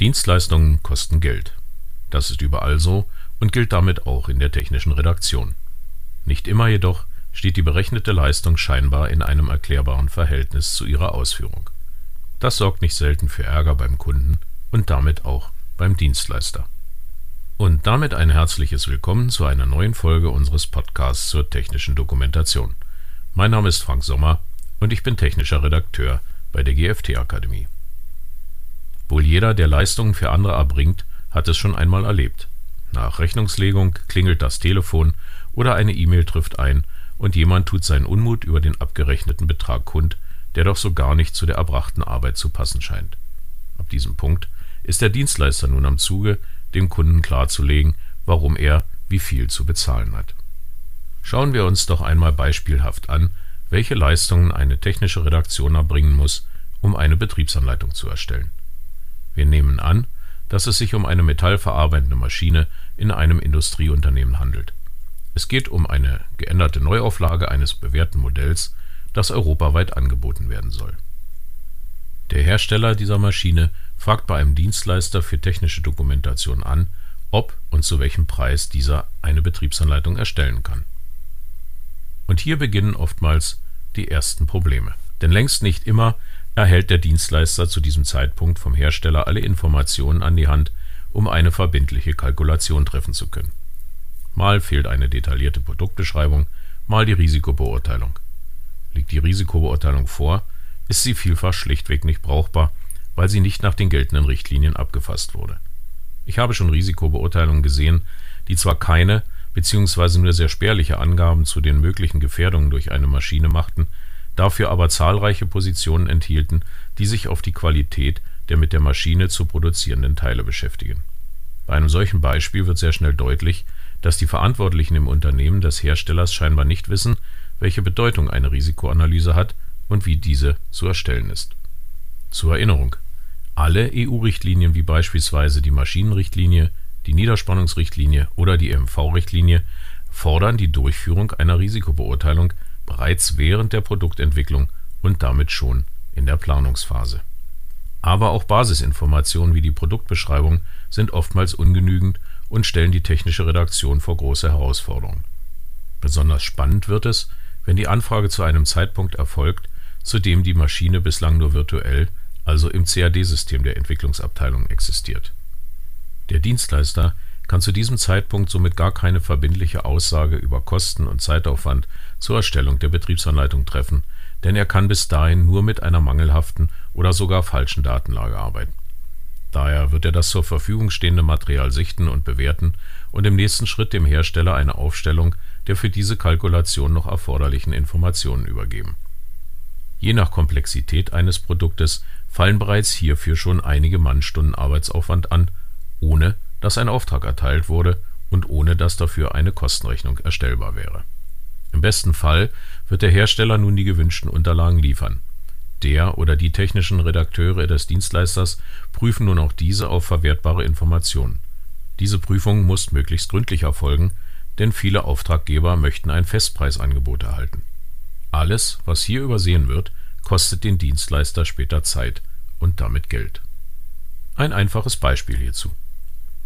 Dienstleistungen kosten Geld. Das ist überall so und gilt damit auch in der technischen Redaktion. Nicht immer jedoch steht die berechnete Leistung scheinbar in einem erklärbaren Verhältnis zu ihrer Ausführung. Das sorgt nicht selten für Ärger beim Kunden und damit auch beim Dienstleister. Und damit ein herzliches Willkommen zu einer neuen Folge unseres Podcasts zur technischen Dokumentation. Mein Name ist Frank Sommer und ich bin technischer Redakteur bei der GFT Akademie. Wohl jeder, der Leistungen für andere erbringt, hat es schon einmal erlebt. Nach Rechnungslegung klingelt das Telefon oder eine E-Mail trifft ein und jemand tut seinen Unmut über den abgerechneten Betrag kund, der doch so gar nicht zu der erbrachten Arbeit zu passen scheint. Ab diesem Punkt ist der Dienstleister nun am Zuge, dem Kunden klarzulegen, warum er wie viel zu bezahlen hat. Schauen wir uns doch einmal beispielhaft an, welche Leistungen eine technische Redaktion erbringen muss, um eine Betriebsanleitung zu erstellen. Wir nehmen an, dass es sich um eine metallverarbeitende Maschine in einem Industrieunternehmen handelt. Es geht um eine geänderte Neuauflage eines bewährten Modells, das europaweit angeboten werden soll. Der Hersteller dieser Maschine fragt bei einem Dienstleister für technische Dokumentation an, ob und zu welchem Preis dieser eine Betriebsanleitung erstellen kann. Und hier beginnen oftmals die ersten Probleme. Denn längst nicht immer erhält der Dienstleister zu diesem Zeitpunkt vom Hersteller alle Informationen an die Hand, um eine verbindliche Kalkulation treffen zu können. Mal fehlt eine detaillierte Produktbeschreibung, mal die Risikobeurteilung. Liegt die Risikobeurteilung vor, ist sie vielfach schlichtweg nicht brauchbar, weil sie nicht nach den geltenden Richtlinien abgefasst wurde. Ich habe schon Risikobeurteilungen gesehen, die zwar keine bzw. nur sehr spärliche Angaben zu den möglichen Gefährdungen durch eine Maschine machten, dafür aber zahlreiche Positionen enthielten, die sich auf die Qualität der mit der Maschine zu produzierenden Teile beschäftigen. Bei einem solchen Beispiel wird sehr schnell deutlich, dass die Verantwortlichen im Unternehmen des Herstellers scheinbar nicht wissen, welche Bedeutung eine Risikoanalyse hat und wie diese zu erstellen ist. Zur Erinnerung: Alle EU-Richtlinien wie beispielsweise die Maschinenrichtlinie, die Niederspannungsrichtlinie oder die EMV-Richtlinie fordern die Durchführung einer Risikobeurteilung bereits während der Produktentwicklung und damit schon in der Planungsphase. Aber auch Basisinformationen wie die Produktbeschreibung sind oftmals ungenügend und stellen die technische Redaktion vor große Herausforderungen. Besonders spannend wird es, wenn die Anfrage zu einem Zeitpunkt erfolgt, zu dem die Maschine bislang nur virtuell, also im CAD-System der Entwicklungsabteilung existiert. Der Dienstleister kann zu diesem Zeitpunkt somit gar keine verbindliche Aussage über Kosten und Zeitaufwand zur Erstellung der Betriebsanleitung treffen, denn er kann bis dahin nur mit einer mangelhaften oder sogar falschen Datenlage arbeiten. Daher wird er das zur Verfügung stehende Material sichten und bewerten und im nächsten Schritt dem Hersteller eine Aufstellung der für diese Kalkulation noch erforderlichen Informationen übergeben. Je nach Komplexität eines Produktes fallen bereits hierfür schon einige Mannstunden Arbeitsaufwand an, ohne dass ein Auftrag erteilt wurde und ohne dass dafür eine Kostenrechnung erstellbar wäre. Im besten Fall wird der Hersteller nun die gewünschten Unterlagen liefern. Der oder die technischen Redakteure des Dienstleisters prüfen nun auch diese auf verwertbare Informationen. Diese Prüfung muss möglichst gründlich erfolgen, denn viele Auftraggeber möchten ein Festpreisangebot erhalten. Alles, was hier übersehen wird, kostet den Dienstleister später Zeit und damit Geld. Ein einfaches Beispiel hierzu.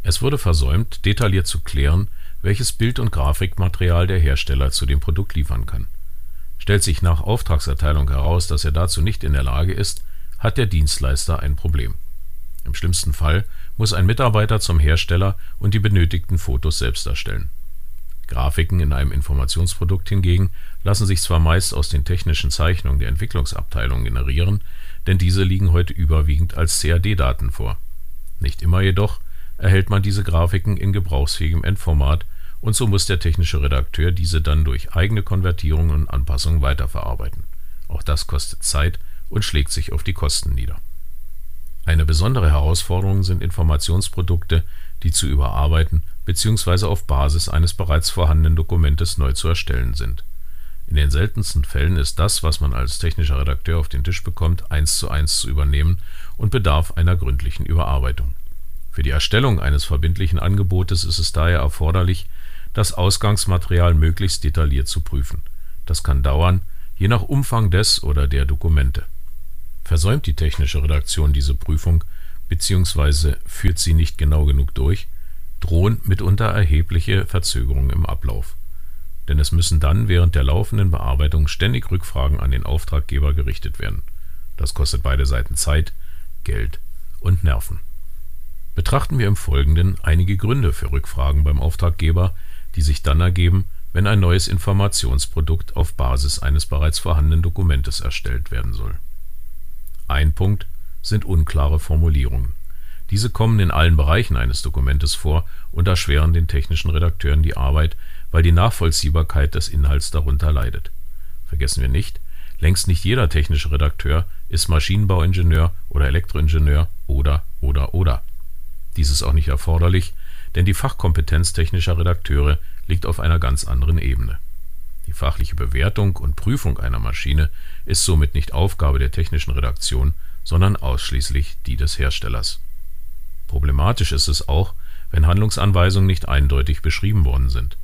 Es wurde versäumt, detailliert zu klären, welches Bild- und Grafikmaterial der Hersteller zu dem Produkt liefern kann. Stellt sich nach Auftragserteilung heraus, dass er dazu nicht in der Lage ist, hat der Dienstleister ein Problem. Im schlimmsten Fall muss ein Mitarbeiter zum Hersteller und die benötigten Fotos selbst erstellen. Grafiken in einem Informationsprodukt hingegen lassen sich zwar meist aus den technischen Zeichnungen der Entwicklungsabteilung generieren, denn diese liegen heute überwiegend als CAD-Daten vor. Nicht immer jedoch erhält man diese Grafiken in gebrauchsfähigem Endformat und so muss der technische Redakteur diese dann durch eigene Konvertierungen und Anpassungen weiterverarbeiten. Auch das kostet Zeit und schlägt sich auf die Kosten nieder. Eine besondere Herausforderung sind Informationsprodukte, die zu überarbeiten bzw. auf Basis eines bereits vorhandenen Dokumentes neu zu erstellen sind. In den seltensten Fällen ist das, was man als technischer Redakteur auf den Tisch bekommt, eins zu eins zu übernehmen und bedarf einer gründlichen Überarbeitung. Für die Erstellung eines verbindlichen Angebotes ist es daher erforderlich, das Ausgangsmaterial möglichst detailliert zu prüfen. Das kann dauern, je nach Umfang des oder der Dokumente. Versäumt die technische Redaktion diese Prüfung, bzw. führt sie nicht genau genug durch, drohen mitunter erhebliche Verzögerungen im Ablauf. Denn es müssen dann während der laufenden Bearbeitung ständig Rückfragen an den Auftraggeber gerichtet werden. Das kostet beide Seiten Zeit, Geld und Nerven. Betrachten wir im Folgenden einige Gründe für Rückfragen beim Auftraggeber, die sich dann ergeben, wenn ein neues Informationsprodukt auf Basis eines bereits vorhandenen Dokumentes erstellt werden soll. Ein Punkt sind unklare Formulierungen. Diese kommen in allen Bereichen eines Dokumentes vor und erschweren den technischen Redakteuren die Arbeit, weil die Nachvollziehbarkeit des Inhalts darunter leidet. Vergessen wir nicht, längst nicht jeder technische Redakteur ist Maschinenbauingenieur oder Elektroingenieur oder oder oder. Dies ist auch nicht erforderlich, denn die Fachkompetenz technischer Redakteure liegt auf einer ganz anderen Ebene. Die fachliche Bewertung und Prüfung einer Maschine ist somit nicht Aufgabe der technischen Redaktion, sondern ausschließlich die des Herstellers. Problematisch ist es auch, wenn Handlungsanweisungen nicht eindeutig beschrieben worden sind.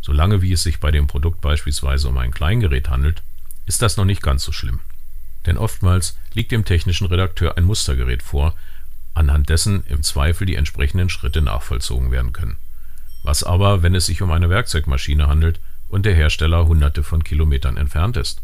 Solange wie es sich bei dem Produkt beispielsweise um ein Kleingerät handelt, ist das noch nicht ganz so schlimm. Denn oftmals liegt dem technischen Redakteur ein Mustergerät vor, anhand dessen im Zweifel die entsprechenden Schritte nachvollzogen werden können. Was aber, wenn es sich um eine Werkzeugmaschine handelt und der Hersteller hunderte von Kilometern entfernt ist?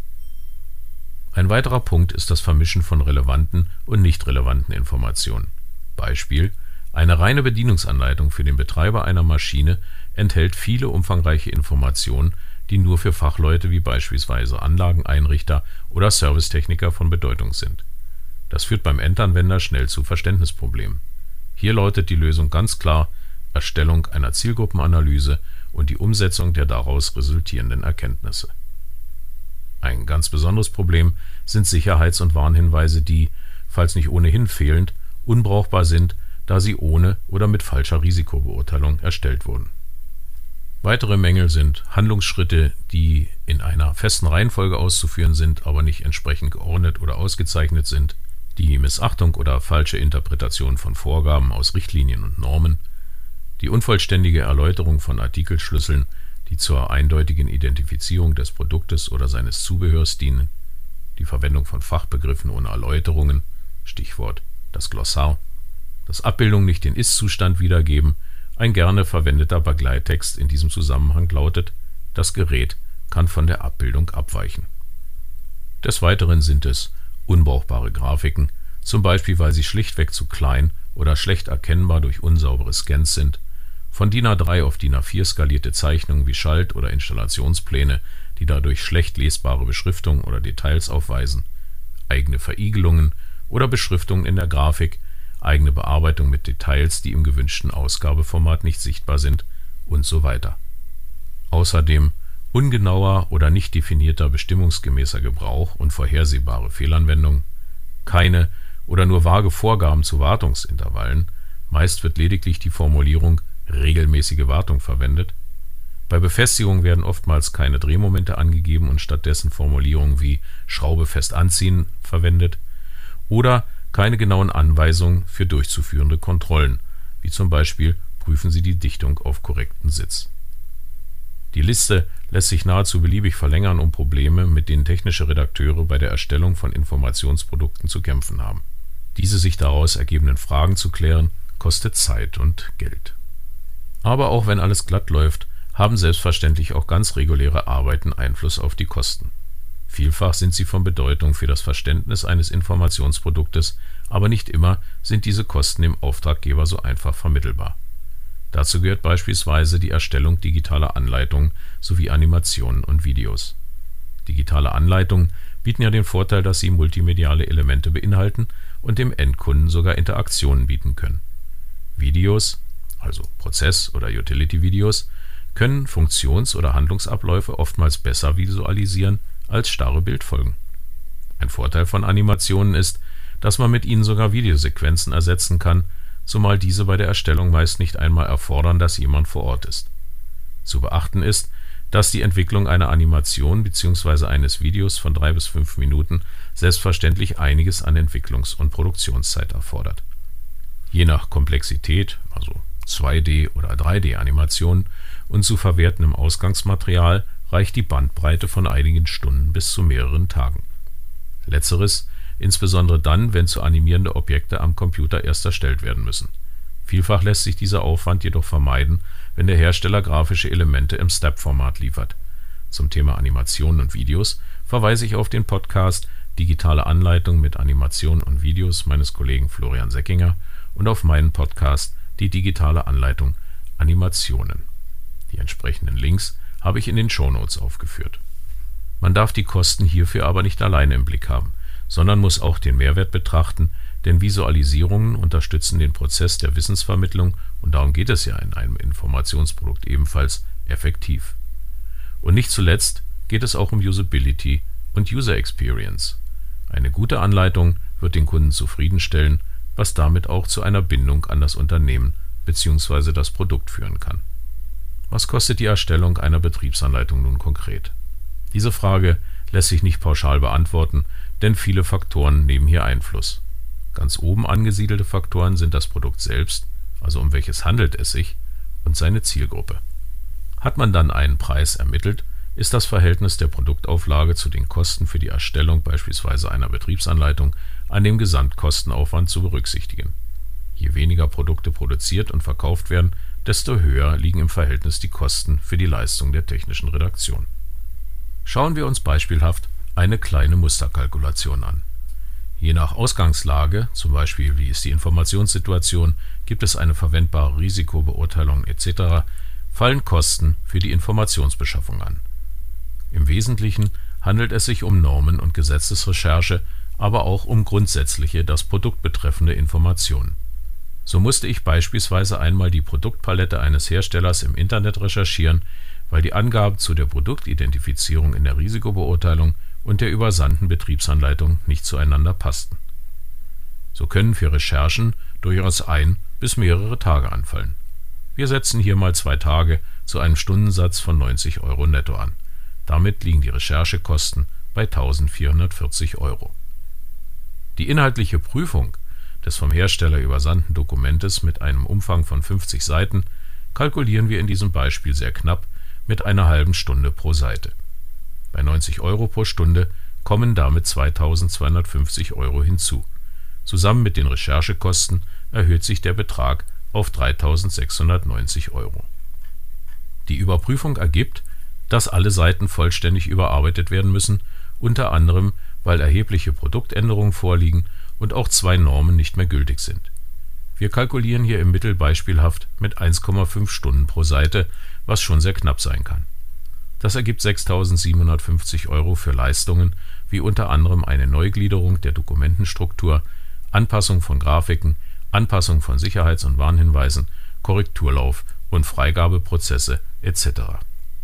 Ein weiterer Punkt ist das Vermischen von relevanten und nicht relevanten Informationen. Beispiel eine reine Bedienungsanleitung für den Betreiber einer Maschine enthält viele umfangreiche Informationen, die nur für Fachleute wie beispielsweise Anlageneinrichter oder Servicetechniker von Bedeutung sind das führt beim Endanwender schnell zu Verständnisproblemen. Hier lautet die Lösung ganz klar Erstellung einer Zielgruppenanalyse und die Umsetzung der daraus resultierenden Erkenntnisse. Ein ganz besonderes Problem sind Sicherheits und Warnhinweise, die, falls nicht ohnehin fehlend, unbrauchbar sind, da sie ohne oder mit falscher Risikobeurteilung erstellt wurden. Weitere Mängel sind Handlungsschritte, die in einer festen Reihenfolge auszuführen sind, aber nicht entsprechend geordnet oder ausgezeichnet sind die Missachtung oder falsche Interpretation von Vorgaben aus Richtlinien und Normen, die unvollständige Erläuterung von Artikelschlüsseln, die zur eindeutigen Identifizierung des Produktes oder seines Zubehörs dienen, die Verwendung von Fachbegriffen ohne Erläuterungen (Stichwort das Glossar), dass Abbildungen nicht den Ist-Zustand wiedergeben, ein gerne verwendeter Begleittext in diesem Zusammenhang lautet: Das Gerät kann von der Abbildung abweichen. Des Weiteren sind es unbrauchbare Grafiken, zum Beispiel weil sie schlichtweg zu klein oder schlecht erkennbar durch unsaubere Scans sind, von DIN A3 auf DIN A4 skalierte Zeichnungen wie Schalt oder Installationspläne, die dadurch schlecht lesbare Beschriftung oder Details aufweisen, eigene Verigelungen oder Beschriftungen in der Grafik, eigene Bearbeitung mit Details, die im gewünschten Ausgabeformat nicht sichtbar sind und so weiter. Außerdem ungenauer oder nicht definierter bestimmungsgemäßer Gebrauch und vorhersehbare Fehlanwendung, keine oder nur vage Vorgaben zu Wartungsintervallen, meist wird lediglich die Formulierung regelmäßige Wartung verwendet. Bei Befestigung werden oftmals keine Drehmomente angegeben und stattdessen Formulierungen wie Schraube fest anziehen verwendet oder keine genauen Anweisungen für durchzuführende Kontrollen, wie zum Beispiel prüfen Sie die Dichtung auf korrekten Sitz. Die Liste lässt sich nahezu beliebig verlängern um Probleme, mit denen technische Redakteure bei der Erstellung von Informationsprodukten zu kämpfen haben. Diese sich daraus ergebenden Fragen zu klären, kostet Zeit und Geld. Aber auch wenn alles glatt läuft, haben selbstverständlich auch ganz reguläre Arbeiten Einfluss auf die Kosten. Vielfach sind sie von Bedeutung für das Verständnis eines Informationsproduktes, aber nicht immer sind diese Kosten dem Auftraggeber so einfach vermittelbar Dazu gehört beispielsweise die Erstellung digitaler Anleitungen sowie Animationen und Videos. Digitale Anleitungen bieten ja den Vorteil, dass sie multimediale Elemente beinhalten und dem Endkunden sogar Interaktionen bieten können. Videos (also Prozess oder Utility-Videos) können Funktions oder Handlungsabläufe oftmals besser visualisieren als starre Bildfolgen. Ein Vorteil von Animationen ist, dass man mit ihnen sogar Videosequenzen ersetzen kann zumal diese bei der Erstellung meist nicht einmal erfordern, dass jemand vor Ort ist. Zu beachten ist, dass die Entwicklung einer Animation bzw. eines Videos von drei bis fünf Minuten selbstverständlich einiges an Entwicklungs und Produktionszeit erfordert. Je nach Komplexität also 2D oder 3D-Animationen und zu verwertendem Ausgangsmaterial reicht die Bandbreite von einigen Stunden bis zu mehreren Tagen. Letzteres insbesondere dann, wenn zu animierende Objekte am Computer erst erstellt werden müssen. Vielfach lässt sich dieser Aufwand jedoch vermeiden, wenn der Hersteller grafische Elemente im Step-Format liefert. Zum Thema Animationen und Videos verweise ich auf den Podcast Digitale Anleitung mit Animationen und Videos meines Kollegen Florian Seckinger und auf meinen Podcast Die digitale Anleitung Animationen. Die entsprechenden Links habe ich in den Shownotes aufgeführt. Man darf die Kosten hierfür aber nicht alleine im Blick haben, sondern muss auch den Mehrwert betrachten, denn Visualisierungen unterstützen den Prozess der Wissensvermittlung und darum geht es ja in einem Informationsprodukt ebenfalls effektiv. Und nicht zuletzt geht es auch um Usability und User Experience. Eine gute Anleitung wird den Kunden zufriedenstellen, was damit auch zu einer Bindung an das Unternehmen bzw. das Produkt führen kann. Was kostet die Erstellung einer Betriebsanleitung nun konkret? Diese Frage lässt sich nicht pauschal beantworten, denn viele Faktoren nehmen hier Einfluss. Ganz oben angesiedelte Faktoren sind das Produkt selbst, also um welches handelt es sich, und seine Zielgruppe. Hat man dann einen Preis ermittelt, ist das Verhältnis der Produktauflage zu den Kosten für die Erstellung beispielsweise einer Betriebsanleitung an dem Gesamtkostenaufwand zu berücksichtigen. Je weniger Produkte produziert und verkauft werden, desto höher liegen im Verhältnis die Kosten für die Leistung der technischen Redaktion. Schauen wir uns beispielhaft eine kleine Musterkalkulation an. Je nach Ausgangslage, zum Beispiel wie ist die Informationssituation, gibt es eine verwendbare Risikobeurteilung etc., fallen Kosten für die Informationsbeschaffung an. Im Wesentlichen handelt es sich um Normen und Gesetzesrecherche, aber auch um grundsätzliche, das Produkt betreffende Informationen. So musste ich beispielsweise einmal die Produktpalette eines Herstellers im Internet recherchieren, weil die Angaben zu der Produktidentifizierung in der Risikobeurteilung und der übersandten Betriebsanleitung nicht zueinander passten. So können für Recherchen durchaus ein bis mehrere Tage anfallen. Wir setzen hier mal zwei Tage zu einem Stundensatz von 90 Euro netto an damit liegen die Recherchekosten bei 1440 Euro. Die inhaltliche Prüfung des vom Hersteller übersandten Dokumentes mit einem Umfang von 50 Seiten kalkulieren wir in diesem Beispiel sehr knapp mit einer halben Stunde pro Seite. Bei 90 Euro pro Stunde kommen damit 2250 Euro hinzu. Zusammen mit den Recherchekosten erhöht sich der Betrag auf 3690 Euro. Die Überprüfung ergibt, dass alle Seiten vollständig überarbeitet werden müssen, unter anderem weil erhebliche Produktänderungen vorliegen und auch zwei Normen nicht mehr gültig sind. Wir kalkulieren hier im Mittel beispielhaft mit 1,5 Stunden pro Seite, was schon sehr knapp sein kann. Das ergibt 6.750 Euro für Leistungen wie unter anderem eine Neugliederung der Dokumentenstruktur, Anpassung von Grafiken, Anpassung von Sicherheits- und Warnhinweisen, Korrekturlauf und Freigabeprozesse etc.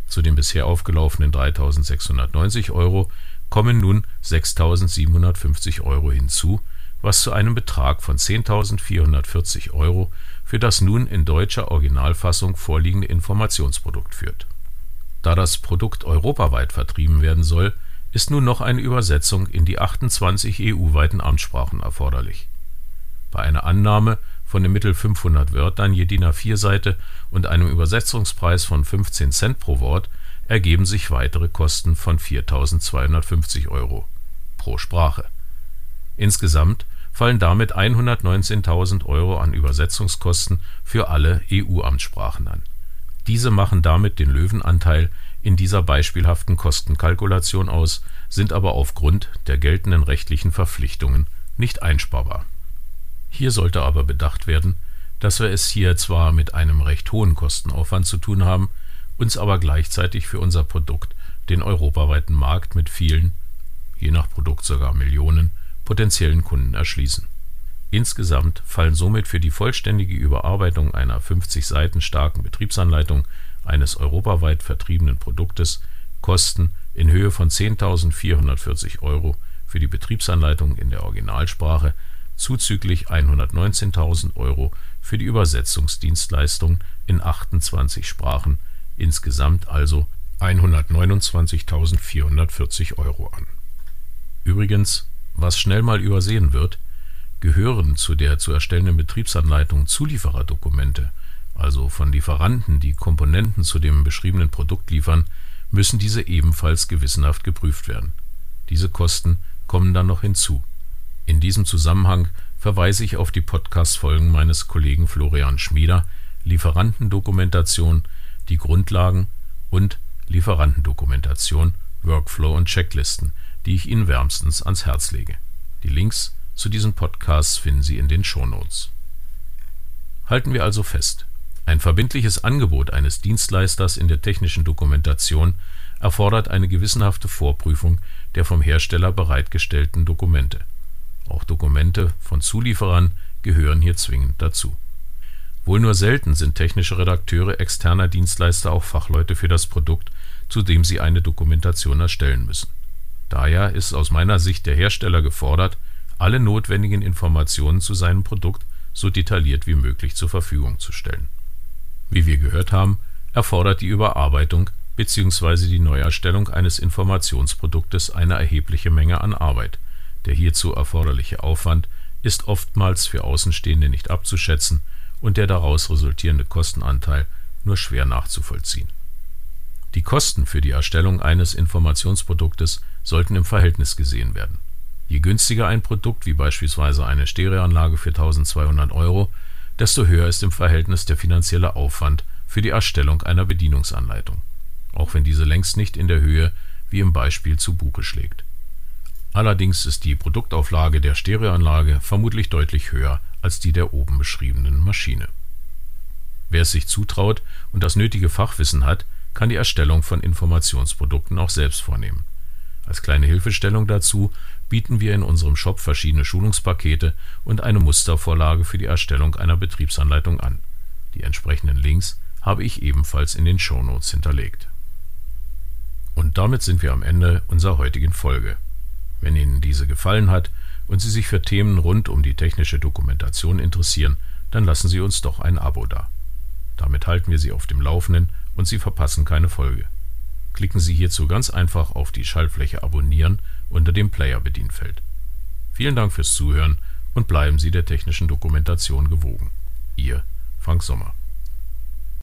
Zu den bisher aufgelaufenen 3.690 Euro kommen nun 6.750 Euro hinzu, was zu einem Betrag von 10.440 Euro für das nun in deutscher Originalfassung vorliegende Informationsprodukt führt. Da das Produkt europaweit vertrieben werden soll, ist nun noch eine Übersetzung in die 28 EU-weiten Amtssprachen erforderlich. Bei einer Annahme von im Mittel 500 Wörtern je DIN A4-Seite und einem Übersetzungspreis von 15 Cent pro Wort ergeben sich weitere Kosten von 4.250 Euro pro Sprache. Insgesamt fallen damit 119.000 Euro an Übersetzungskosten für alle EU-Amtssprachen an. Diese machen damit den Löwenanteil in dieser beispielhaften Kostenkalkulation aus, sind aber aufgrund der geltenden rechtlichen Verpflichtungen nicht einsparbar hier sollte aber bedacht werden, dass wir es hier zwar mit einem recht hohen Kostenaufwand zu tun haben, uns aber gleichzeitig für unser Produkt den europaweiten Markt mit vielen, je nach Produkt sogar Millionen, potenziellen Kunden erschließen. Insgesamt fallen somit für die vollständige Überarbeitung einer 50 Seiten starken Betriebsanleitung eines europaweit vertriebenen Produktes Kosten in Höhe von 10.440 Euro für die Betriebsanleitung in der Originalsprache zuzüglich 119.000 Euro für die Übersetzungsdienstleistung in 28 Sprachen, insgesamt also 129.440 Euro an. Übrigens, was schnell mal übersehen wird, gehören zu der zu erstellenden Betriebsanleitung Zuliefererdokumente, also von Lieferanten, die Komponenten zu dem beschriebenen Produkt liefern, müssen diese ebenfalls gewissenhaft geprüft werden. Diese Kosten kommen dann noch hinzu In diesem Zusammenhang verweise ich auf die Podcast-Folgen meines Kollegen Florian Schmieder Lieferantendokumentation, die Grundlagen und Lieferantendokumentation, Workflow und Checklisten, die ich Ihnen wärmstens ans Herz lege. Die Links zu diesen Podcasts finden Sie in den Shownotes. Halten wir also fest. Ein verbindliches Angebot eines Dienstleisters in der technischen Dokumentation erfordert eine gewissenhafte Vorprüfung der vom Hersteller bereitgestellten Dokumente. Auch Dokumente von Zulieferern gehören hier zwingend dazu. Wohl nur selten sind technische Redakteure externer Dienstleister auch Fachleute für das Produkt, zu dem sie eine Dokumentation erstellen müssen. Daher ist aus meiner Sicht der Hersteller gefordert, alle notwendigen Informationen zu seinem Produkt so detailliert wie möglich zur Verfügung zu stellen. Wie wir gehört haben, erfordert die Überarbeitung bzw. die Neuerstellung eines Informationsproduktes eine erhebliche Menge an Arbeit. Der hierzu erforderliche Aufwand ist oftmals für Außenstehende nicht abzuschätzen und der daraus resultierende Kostenanteil nur schwer nachzuvollziehen. Die Kosten für die Erstellung eines Informationsproduktes sollten im Verhältnis gesehen werden. Je günstiger ein Produkt, wie beispielsweise eine Stereoanlage für 1200 Euro, desto höher ist im Verhältnis der finanzielle Aufwand für die Erstellung einer Bedienungsanleitung, auch wenn diese längst nicht in der Höhe wie im Beispiel zu Buche schlägt. Allerdings ist die Produktauflage der Stereoanlage vermutlich deutlich höher als die der oben beschriebenen Maschine. Wer es sich zutraut und das nötige Fachwissen hat, kann die Erstellung von Informationsprodukten auch selbst vornehmen. Als kleine Hilfestellung dazu bieten wir in unserem Shop verschiedene Schulungspakete und eine Mustervorlage für die Erstellung einer Betriebsanleitung an. Die entsprechenden Links habe ich ebenfalls in den Shownotes hinterlegt. Und damit sind wir am Ende unserer heutigen Folge. Wenn Ihnen diese gefallen hat und Sie sich für Themen rund um die technische Dokumentation interessieren, dann lassen Sie uns doch ein Abo da. Damit halten wir Sie auf dem Laufenden und Sie verpassen keine Folge. Klicken Sie hierzu ganz einfach auf die Schaltfläche Abonnieren unter dem Player-Bedienfeld. Vielen Dank fürs Zuhören und bleiben Sie der technischen Dokumentation gewogen. Ihr Frank Sommer